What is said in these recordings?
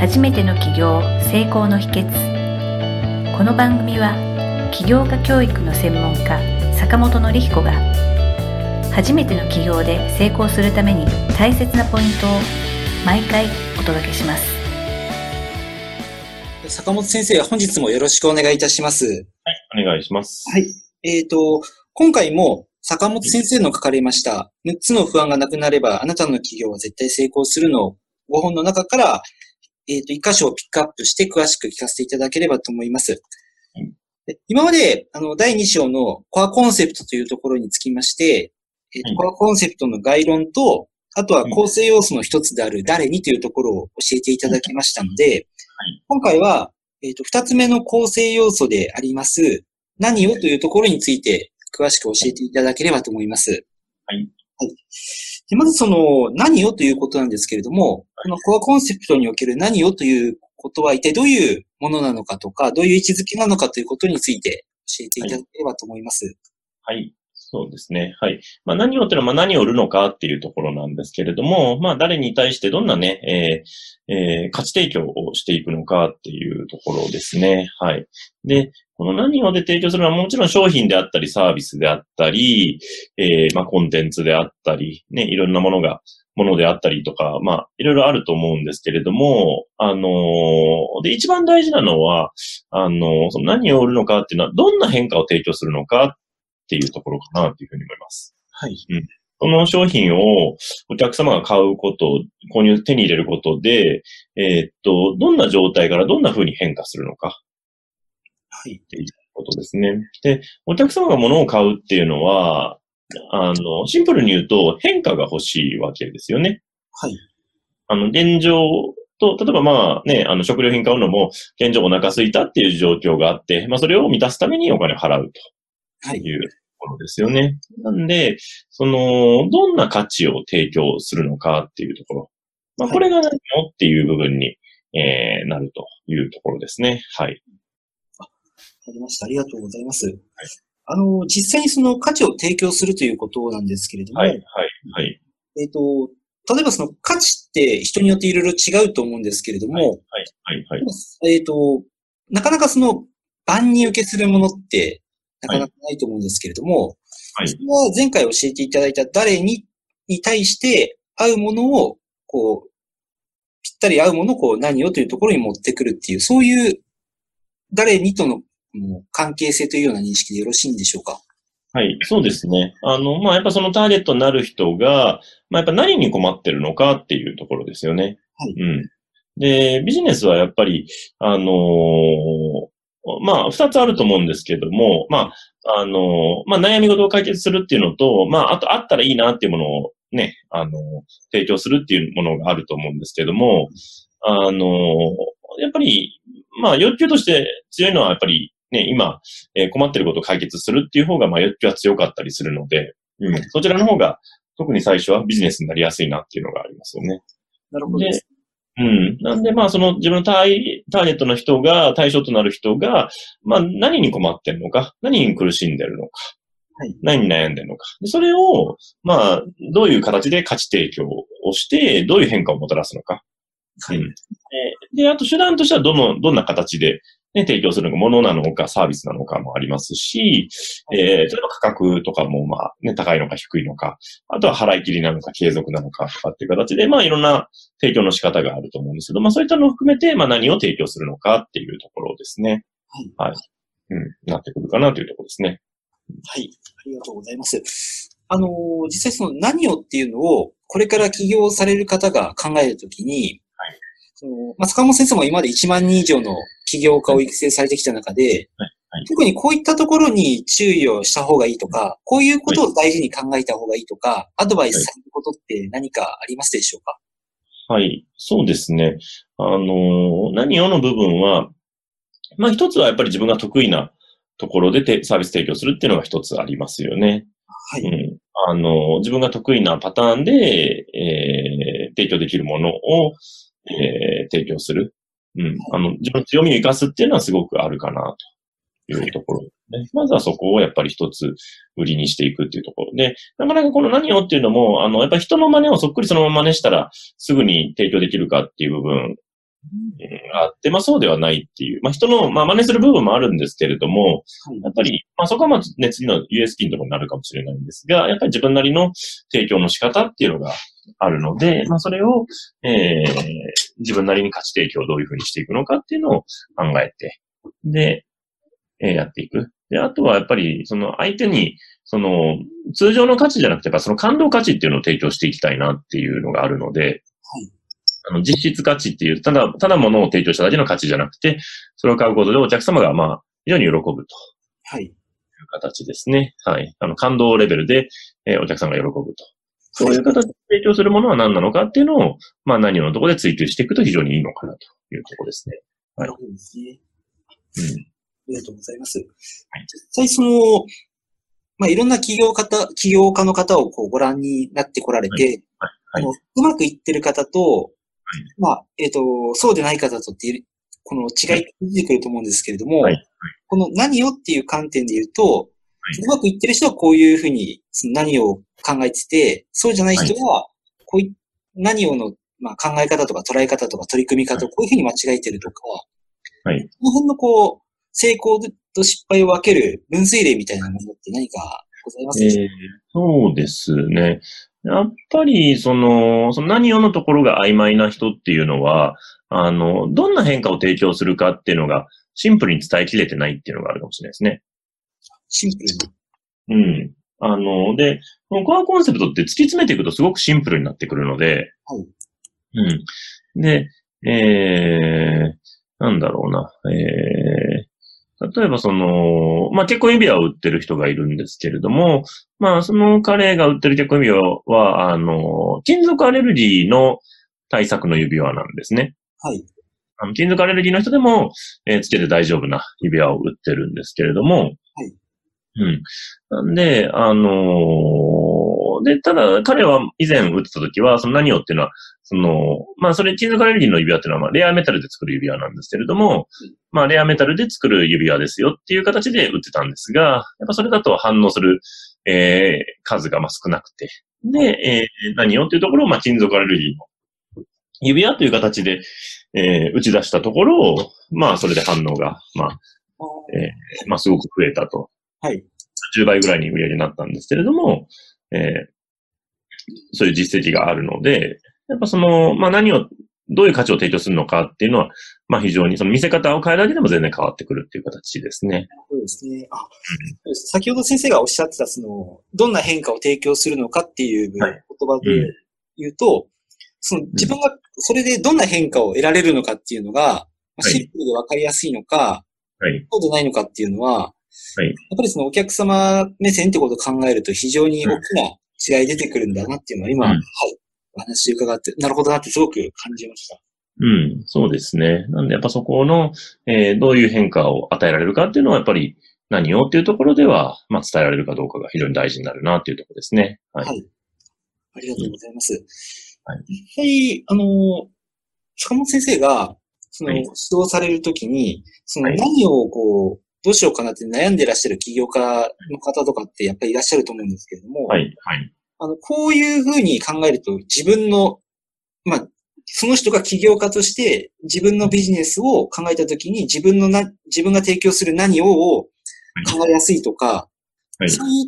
初めての起業成功の秘訣この番組は起業家教育の専門家坂本典彦が初めての起業で成功するために大切なポイントを毎回お届けします坂本先生、本日もよろしくお願いいたします。はい、お願いします。はい。えっ、と、今回も坂本先生の書かれました、6つの不安がなくなれば、あなたの企業は絶対成功するの5本の中から、えっ、と、1箇所をピックアップして詳しく聞かせていただければと思いますうん。で今まで、あの、第2章のコアコンセプトというところにつきまして、えーとうんコアコンセプトの概論と、あとは構成要素の一つである誰にというところを教えていただきましたので、今回は、えっ、と、二つ目の構成要素であります、何をというところについて詳しく教えていただければと思います。はい。はい。でまずその、何をということなんですけれども、このコアコンセプトにおける何をということは一体どういうものなのかとか、どういう位置づけなのかということについて教えていただければと思います。はい。そうですね。はい。まあ何をっていうのは、まあ何を売るのかっていうところなんですけれども、まあ誰に対してどんなね、えーえー価値提供をしていくのかっていうところですね。はい。で、この何をで提供するのはもちろん商品であったりサービスであったり、えーまあコンテンツであったり、ね、いろんなものが、ものであったりとか、まあいろいろあると思うんですけれども、あのーで、一番大事なのは、あのーその何を売るのかっていうのは、どんな変化を提供するのかっていうところかなというふうに思います。はい。この商品をお客様が買うこと、購入、手に入れることで、えーっと、どんな状態からどんな風に変化するのかはい。っていうことですね。で、お客様が物を買うっていうのは、あの、シンプルに言うと変化が欲しいわけですよね。はい。あの、現状と、例えばまあね、あの、食料品買うのも、現状お腹空いたっていう状況があって、まあそれを満たすためにお金を払うと。はい。いうところですよね。なんで、その、どんな価値を提供するのかっていうところ。まあ、はいこれが何をっていう部分に、えー、なるというところですね。はい。わかりました。ありがとうございます。あの、実際にその価値を提供するということなんですけれども、はい、はい、はい。えっ、と、例えばその価値って人によっていろいろ違うと思うんですけれども、はい、はい、はい。えっ、と、なかなかその万人受けするものってなかなかないと思うんですけれども、はいそれは前回教えていただいた誰にに対して合うものを、こう、ぴったり合うものをこう何をというところに持ってくるっていう、そういう誰にとの関係性というような認識でよろしいんでしょうか？はい、そうですね。あの、まあ、やっぱそのターゲットになる人が、まあ、やっぱ何に困ってるのかっていうところですよね。はいうん。で、ビジネスはやっぱり、あのーまあ、二つあると思うんですけども、まあ、あのーまあ、悩み事を解決するっていうのと、まあ、あと、あったらいいなっていうものをね、あのー提供するっていうものがあると思うんですけども、あのーやっぱり、まあ、欲求として強いのはやっぱりね、今、えー困ってることを解決するっていう方が、まあ、欲求は強かったりするので、うん、そちらの方が、特に最初はビジネスになりやすいなっていうのがありますよね。なるほどです。うん。なんで、まあ、その自分のターターゲットの人が、対象となる人が、まあ、何に困ってるのか、何に苦しんでるのか、はい何に悩んでるのか。でそれを、まあ、どういう形で価値提供をして、どういう変化をもたらすのか。はいうんで、であと手段としてはどの、どんな形で、ね、提供するものなのか、サービスなのかもありますし、えー例えば価格とかも、まあ、ね、高いのか低いのか、あとは払い切りなのか、継続なのかとかっていう形で、まあ、いろんな提供の仕方があると思うんですけど、まあ、そういったのを含めて、まあ、何を提供するのかっていうところですね。はい。うん、なってくるかなというところですね。はい。ありがとうございます。あのー、実際その何をっていうのを、これから起業される方が考えるときに、はいそのまあ、坂本先生も今まで1万人以上の起業家を育成されてきた中で、特にこういったところに注意をした方がいいとか、こういうことを大事に考えた方がいいとか、アドバイスされることって何かありますでしょうか？はい。そうですね。あのー何をの部分は、まあ、一つはやっぱり自分が得意なところでてサービス提供するっていうのが一つありますよね。はい。うん。あの、自分が得意なパターンで、えー提供できるものを、えー提供する。うん。あの、自分の強みを生かすっていうのはすごくあるかな、というところですね。まずはそこをやっぱり一つ売りにしていくっていうところで、なかなかこの何をっていうのも、あの、やっぱり人の真似をそっくりそのまま真似したら、すぐに提供できるかっていう部分あって、まあそうではないっていう、まあ人の、まあ真似する部分もあるんですけれども、はい、やっぱり、まあそこはまあね、次の US 金とかになるかもしれないんですが、やっぱり自分なりの提供の仕方っていうのがあるので、まあそれを、えー、自分なりに価値提供をどういうふうにしていくのかっていうのを考えて、で、えー、やっていく。で、あとはやっぱり、その相手に、その、通常の価値じゃなくて、その感動価値っていうのを提供していきたいなっていうのがあるので、はい。あの、実質価値っていう、ただ、ただ物を提供しただけの価値じゃなくて、それを買うことでお客様が、まあ、非常に喜ぶと。はい。いう形ですね。はい。あの、感動レベルで、えー、お客さんが喜ぶと。そういう形で提供するものは何なのかっていうのを、まあ何をのところで追求していくと非常にいいのかなというところですね。なるほどですね。うん。ありがとうございます。はい、実際その、まあ、いろんな企業方、企業家の方をこうご覧になってこられて、はい、はい、うまくいってる方と、まあ、えっ、ー、と、そうでない方とっていう、この違いが出てくると思うんですけれども、はい、この何をっていう観点で言うと、うまくいってる人はこういうふうに何を考えてて、そうじゃない人は、こうい、何をの、まあ、考え方とか捉え方とか取り組み方をこういうふうに間違えてるとか、はい。この辺のこう、成功と失敗を分ける分水嶺みたいなものって何かございますか、えー、そうですね。やっぱり、その、その何をのところが曖昧な人っていうのは、あの、どんな変化を提供するかっていうのが、シンプルに伝えきれてないっていうのがあるかもしれないですね。シンプルにうん。あの、で、このコアコンセプトって突き詰めていくとすごくシンプルになってくるので、はい。うん。で、えー、なんだろうな、えー、例えばその、まあ、結婚指輪を売ってる人がいるんですけれども、まあ、その彼が売ってる結婚指輪は、あの、金属アレルギーの対策の指輪なんですね。はい。あの金属アレルギーの人でも、えー、つけて大丈夫な指輪を売ってるんですけれども、うん。なんで、あのー、で、ただ、彼は以前打ってた時は、その何をっていうのは、その、まあ、それ、金属アレルギーの指輪っていうのは、まあ、レアメタルで作る指輪なんですけれども、まあ、レアメタルで作る指輪ですよっていう形で打ってたんですが、やっぱそれだと反応する、えー、数がまあ少なくて。で、えー、何をっていうところを、まあ、金属アレルギーの指輪という形で、えー、打ち出したところを、まあ、それで反応が、まあ、えー、まあ、すごく増えたとはい。10倍ぐらいに売り上げになったんですけれども、えー、そういう実績があるので、やっぱその、まあ何を、どういう価値を提供するのかっていうのは、まあ非常にその見せ方を変えるだけでも全然変わってくるっていう形ですね。そうですね。あ、うん、先ほど先生がおっしゃってた、その、どんな変化を提供するのかっていう言葉で言うと、はいうん、その自分がそれでどんな変化を得られるのかっていうのが、シンプルでわかりやすいのか、はい、そうでないのかっていうのは、はい。やっぱりそのお客様目線ってことを考えると非常に大きな違い出てくるんだなっていうのは今、うん、はい。お話伺って、なるほどなってすごく感じました。うん、そうですね。なんでやっぱそこの、えー、どういう変化を与えられるかっていうのはやっぱり何をっていうところでは、まあ伝えられるかどうかが非常に大事になるなっていうところですね。はい。はい、ありがとうございます。はい。実際、あの、坂本先生が、その、指導されるときに、その何をこう、どうしようかなって悩んでらっしゃる起業家の方とかってやっぱりいらっしゃると思うんですけれども、はい、はい。あの、こういうふうに考えると自分の、まあ、その人が起業家として自分のビジネスを考えたときに自分のな、自分が提供する何をを考えやすいとか、はい、そういう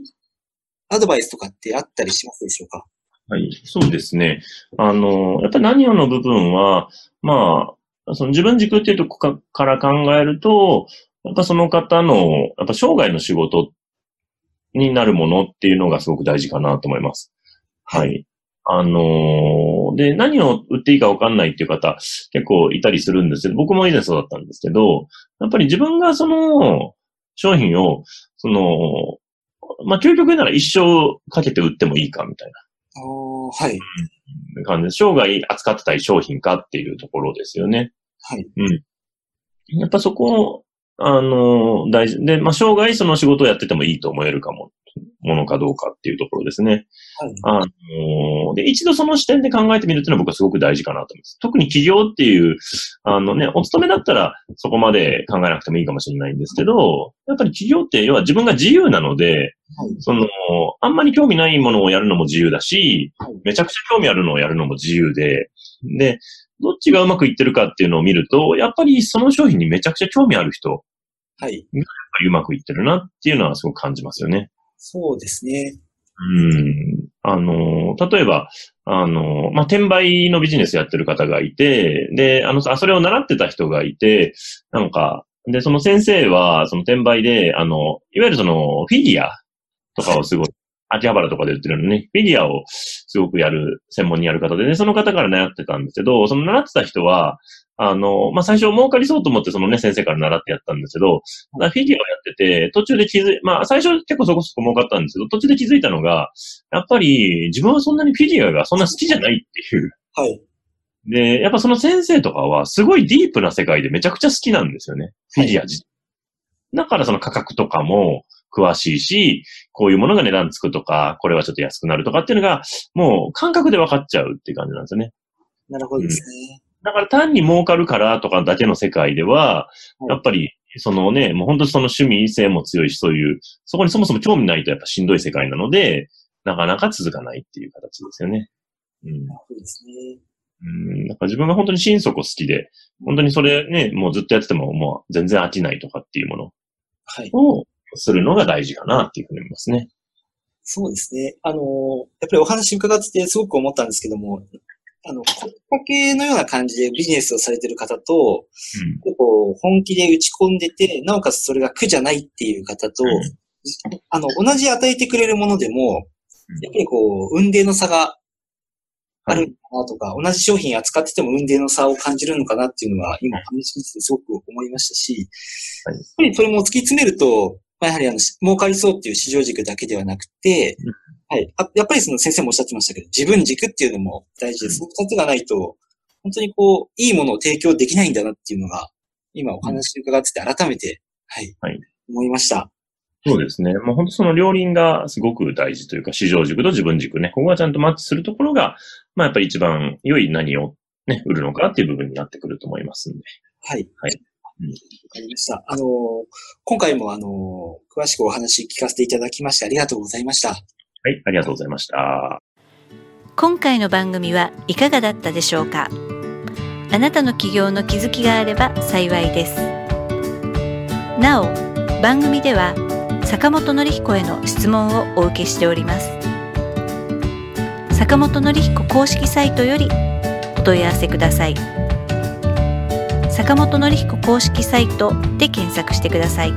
アドバイスとかってあったりしますでしょうか？はい、そうですね。あの、やっぱり何をの部分は、まあ、その自分軸っていうとこから考えると、やっぱその方の、やっぱ生涯の仕事になるものっていうのがすごく大事かなと思います。はい。あのー、で、何を売っていいかわかんないっていう方結構いたりするんですけど、僕も以前そうだったんですけど、やっぱり自分がその商品を、その、まあ、究極なら一生かけて売ってもいいかみたいな。ああ、はい。感じで、生涯扱ってたい商品かっていうところですよね。はい。うん。やっぱそこあの、大事。で、まあ、生涯その仕事をやっててもいいと思えるかも、ものかどうかっていうところですね。はい。あの、で、一度その視点で考えてみるっていうのは僕はすごく大事かなと思います。特に企業っていう、あのね、お勤めだったらそこまで考えなくてもいいかもしれないんですけど、やっぱり企業って要は自分が自由なので、はい、その、あんまり興味ないものをやるのも自由だし、はい、めちゃくちゃ興味あるのをやるのも自由で、で、どっちがうまくいってるかっていうのを見ると、やっぱりその商品にめちゃくちゃ興味ある人、はい。うまくいってるなっていうのはすごく感じますよね。そうですね。うん。あの、例えば、あの、まあ、転売のビジネスやってる方がいて、で、あの、あ、それを習ってた人がいて、なんか、で、その先生は、その転売で、あの、いわゆるその、フィギュアとかをすごい、秋葉原とかで売ってるのね、フィギュアをすごくやる、専門にやる方でね、その方から習ってたんですけど、その習ってた人は、あの、まあ、最初儲かりそうと思ってそのね、先生から習ってやったんですけど、フィギュアをやってて、途中で気づい、まあ、最初結構そこそこ儲かったんですけど、途中で気づいたのが、やっぱり自分はそんなにフィギュアがそんな好きじゃないっていう。はい。で、やっぱその先生とかはすごいディープな世界でめちゃくちゃ好きなんですよね。フィギュア自体。だからその価格とかも詳しいし、こういうものが値段つくとか、これはちょっと安くなるとかっていうのが、もう感覚で分かっちゃうっていう感じなんですよね。なるほどですね。うん、だから単に儲かるからとかだけの世界では、やっぱり、そのね、もう本当にその趣味性も強いし、そういう、そこにそもそも興味ないとやっぱしんどい世界なので、なかなか続かないっていう形ですよね。うん。なるほどですね。うん、なんか自分が本当に心底好きで、本当にそれね、もうずっとやっててももう全然飽きないとかっていうものをするのが大事かなっていうふうに思いますね。そうですね。あの、やっぱりお話伺っててすごく思ったんですけども、あの、声かけのような感じでビジネスをされてる方と、うん、こう本気で打ち込んでて、なおかつそれが苦じゃないっていう方と、うん、あの、同じ与えてくれるものでも、やっぱりこう、運命の差があるのかなとか、はい、同じ商品扱ってても運命の差を感じるのかなっていうのは、今話しててすごく思いましたし、はい、やっぱりそれも突き詰めると、まあ、やはりあの、儲かりそうっていう市場軸だけではなくて、はい。やっぱりその先生もおっしゃってましたけど、自分軸っていうのも大事です。その二つがないと、本当にこう、いいものを提供できないんだなっていうのが、今お話伺ってて改めて、はい。はい。思いました。そうですね。もう本当その両輪がすごく大事というか、市場軸と自分軸ね。ここがちゃんとマッチするところが、まあやっぱり一番良い何をね、売るのかっていう部分になってくると思いますんで。はい。はい。わ、うん、かりました。あのー、今回もあのー、詳しくお話聞かせていただきましてありがとうございました。はい、ありがとうございました。今回の番組はいかがだったでしょうか？あなたの起業の気づきがあれば幸いです。なお、番組では坂本典彦への質問をお受けしております。坂本典彦公式サイトよりお問い合わせください。坂本典彦公式サイトで検索してください。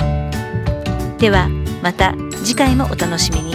ではまた次回もお楽しみに。